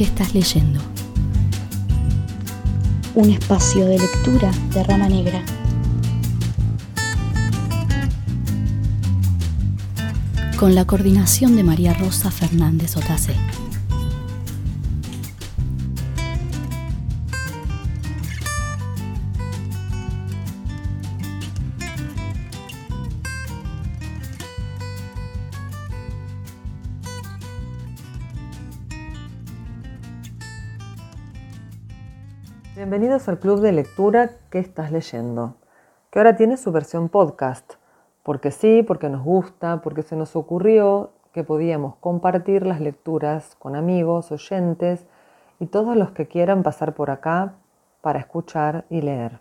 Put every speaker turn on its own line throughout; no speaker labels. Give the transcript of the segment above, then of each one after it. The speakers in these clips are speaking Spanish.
¿Qué estás leyendo?
Un espacio de lectura de rama negra.
Con la coordinación de María Rosa Fernández Otacé.
Bienvenidos al club de lectura que estás leyendo, que ahora tiene su versión podcast, porque sí, porque nos gusta, porque se nos ocurrió que podíamos compartir las lecturas con amigos, oyentes y todos los que quieran pasar por acá para escuchar y leer.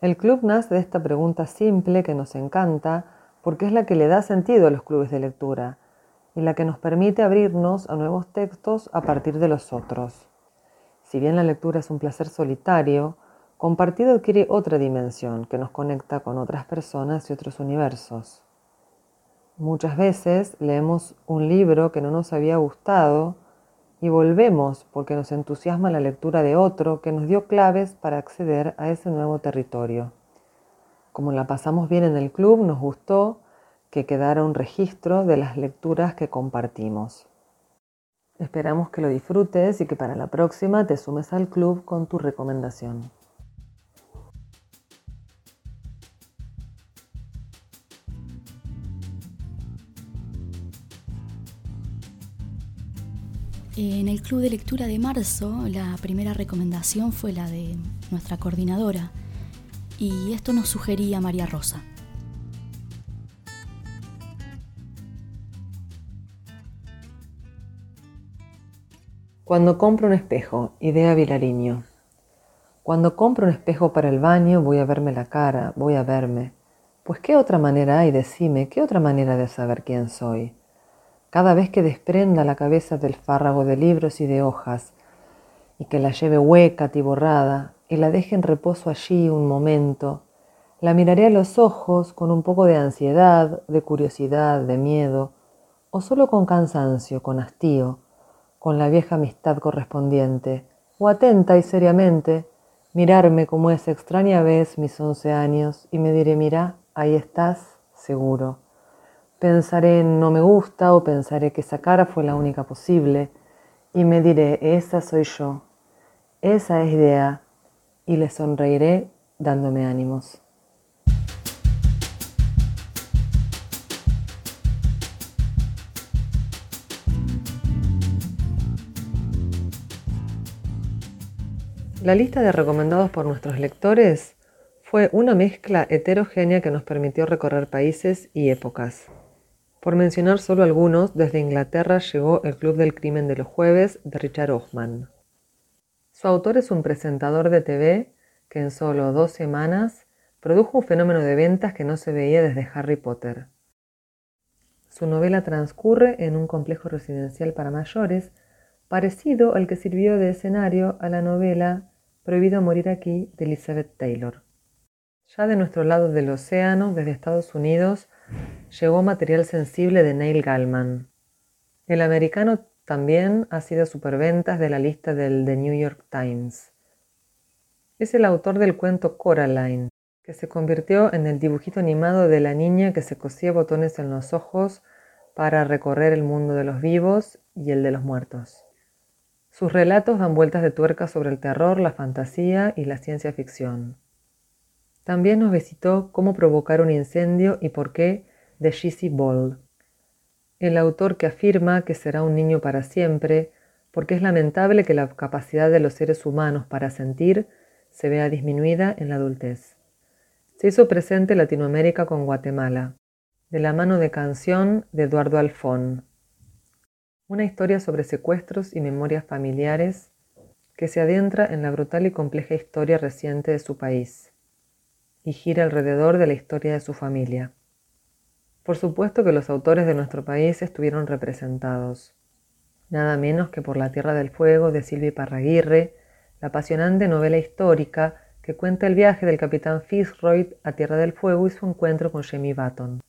El club nace de esta pregunta simple que nos encanta porque es la que le da sentido a los clubes de lectura y la que nos permite abrirnos a nuevos textos a partir de los otros. Si bien la lectura es un placer solitario, compartido adquiere otra dimensión que nos conecta con otras personas y otros universos. Muchas veces leemos un libro que no nos había gustado y volvemos porque nos entusiasma la lectura de otro que nos dio claves para acceder a ese nuevo territorio. Como la pasamos bien en el club, nos gustó que quedara un registro de las lecturas que compartimos. Esperamos que lo disfrutes y que para la próxima te sumes al club con tu recomendación.
En el club de lectura de marzo, la primera recomendación fue la de nuestra coordinadora, y esto nos sugería María Rosa.
Cuando compro un espejo, idea Vilariño. Cuando compro un espejo para el baño, voy a verme la cara, voy a verme. Pues qué otra manera hay, decime, qué otra manera de saber quién soy. Cada vez que desprenda la cabeza del fárrago de libros y de hojas, y que la lleve hueca, atiborrada, y la deje en reposo allí un momento, la miraré a los ojos con un poco de ansiedad, de curiosidad, de miedo, o solo con cansancio, con hastío, con la vieja amistad correspondiente, o atenta y seriamente, mirarme como esa extraña vez mis once años y me diré, mira, ahí estás, seguro. Pensaré en no me gusta o pensaré que esa cara fue la única posible y me diré, esa soy yo, esa es idea y le sonreiré dándome ánimos. La lista de recomendados por nuestros lectores fue una mezcla heterogénea que nos permitió recorrer países y épocas. Por mencionar solo algunos, desde Inglaterra llegó El Club del Crimen de los Jueves de Richard Ochman. Su autor es un presentador de TV que en solo dos semanas produjo un fenómeno de ventas que no se veía desde Harry Potter. Su novela transcurre en un complejo residencial para mayores parecido al que sirvió de escenario a la novela Prohibido morir aquí de Elizabeth Taylor. Ya de nuestro lado del océano, desde Estados Unidos, llegó material sensible de Neil Gaiman. El americano también ha sido superventas de la lista del The New York Times. Es el autor del cuento Coraline, que se convirtió en el dibujito animado de la niña que se cosía botones en los ojos para recorrer el mundo de los vivos y el de los muertos. Sus relatos dan vueltas de tuerca sobre el terror, la fantasía y la ciencia ficción. También nos visitó Cómo provocar un incendio y por qué de Shizzy Ball, el autor que afirma que será un niño para siempre porque es lamentable que la capacidad de los seres humanos para sentir se vea disminuida en la adultez. Se hizo presente Latinoamérica con Guatemala, de la mano de canción de Eduardo Alfón, una historia sobre secuestros y memorias familiares que se adentra en la brutal y compleja historia reciente de su país y gira alrededor de la historia de su familia. Por supuesto que los autores de nuestro país estuvieron representados, nada menos que por La Tierra del Fuego de Silvia Parraguirre, la apasionante novela histórica que cuenta el viaje del capitán Fitzroy a Tierra del Fuego y su encuentro con Jamie Button.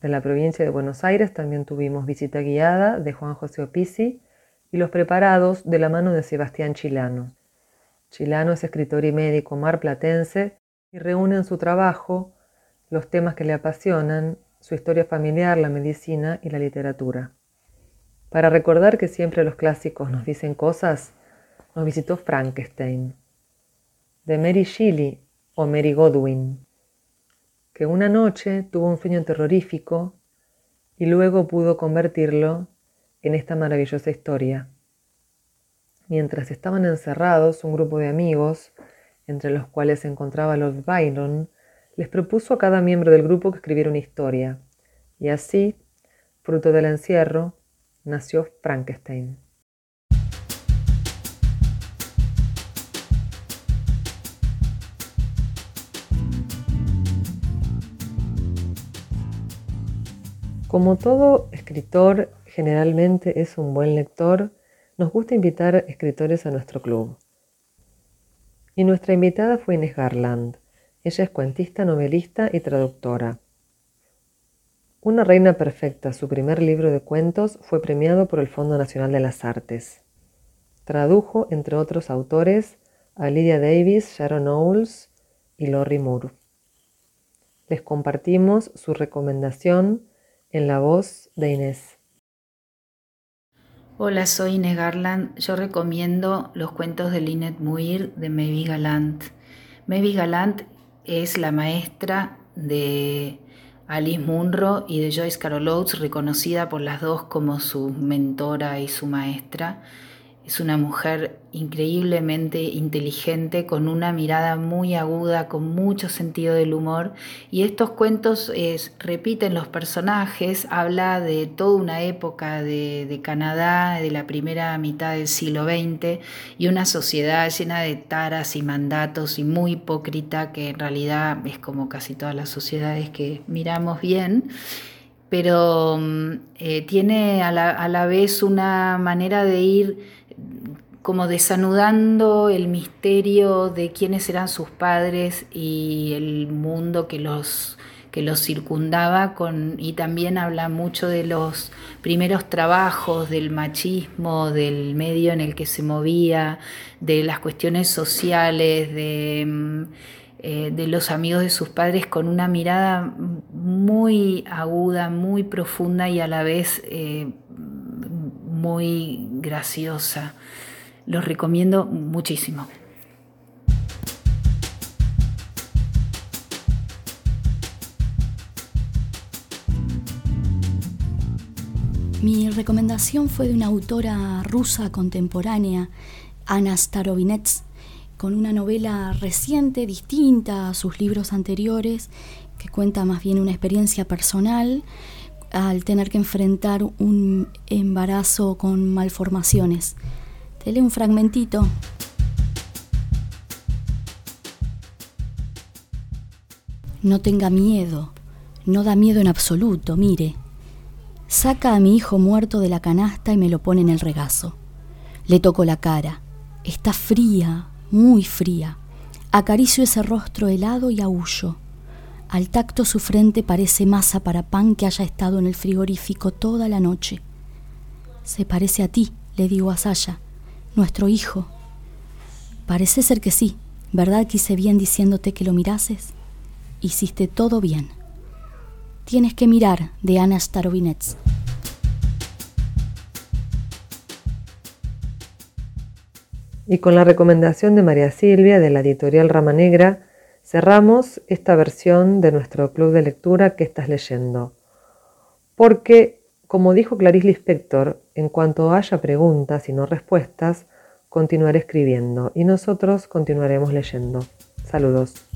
De la provincia de Buenos Aires también tuvimos Visita Guiada de Juan José Opisi y los preparados de la mano de Sebastián Chilano. Chilano es escritor y médico marplatense y reúne en su trabajo los temas que le apasionan, su historia familiar, la medicina y la literatura. Para recordar que siempre los clásicos nos dicen cosas, nos visitó Frankenstein, de Mary Shelley o Mary Godwin, que una noche tuvo un sueño terrorífico y luego pudo convertirlo en esta maravillosa historia. Mientras estaban encerrados, un grupo de amigos, entre los cuales se encontraba Lord Byron, les propuso a cada miembro del grupo que escribiera una historia, y así, fruto del encierro, nació Frankenstein. Como todo escritor generalmente es un buen lector, nos gusta invitar escritores a nuestro club. Y nuestra invitada fue Inés Garland. Ella es cuentista, novelista y traductora. Una reina perfecta, su primer libro de cuentos, fue premiado por el Fondo Nacional de las Artes. Tradujo, entre otros autores, a Lydia Davis, Sharon Owles y Lori Moore. Les compartimos su recomendación en la voz de Inés.
Hola, soy Inés Garland. Yo recomiendo los cuentos de Lynette Muir de Maybe Galant. Maybe Galant es la maestra de Alice Munro y de Joyce Carol Oates, reconocida por las dos como su mentora y su maestra. Es una mujer increíblemente inteligente, con una mirada muy aguda, con mucho sentido del humor. Y estos cuentos repiten los personajes, habla de toda una época de, de, Canadá, de la primera mitad del siglo XX, y una sociedad llena de taras y mandatos y muy hipócrita, que en realidad es como casi todas las sociedades que miramos bien pero mm, eh, tiene a la, a la vez una manera de ir como desanudando el misterio de quiénes eran sus padres y el mundo que los, que los circundaba con, y también habla mucho de los primeros trabajos, del machismo, del medio en el que se movía, de las cuestiones sociales, de, mm, eh, de los amigos de sus padres con una mirada muy aguda, muy profunda y a la vez eh, muy graciosa. Los recomiendo muchísimo.
Mi recomendación fue de una autora rusa contemporánea, Ana Starovinets, con una novela reciente, distinta a sus libros anteriores, que cuenta más bien una experiencia personal al tener que enfrentar un embarazo con malformaciones. Te leo un fragmentito. No tenga miedo, no da miedo en absoluto, mire. Saca a mi hijo muerto de la canasta y me lo pone en el regazo. Le toco la cara. Está fría, muy fría. Acaricio ese rostro helado y aullo. Al tacto su frente parece masa para pan que haya estado en el frigorífico toda la noche. Se parece a ti, le digo a Saya nuestro hijo. Parece ser que sí, ¿verdad que hice bien diciéndote que lo mirases? Hiciste todo bien. Tienes que mirar de Ana Starovinets.
Y con la recomendación de María Silvia de la editorial Rama Negra, cerramos esta versión de nuestro club de lectura que estás leyendo. Porque, como dijo Clarice Lispector, en cuanto haya preguntas y no respuestas, continuaré escribiendo y nosotros continuaremos leyendo. Saludos.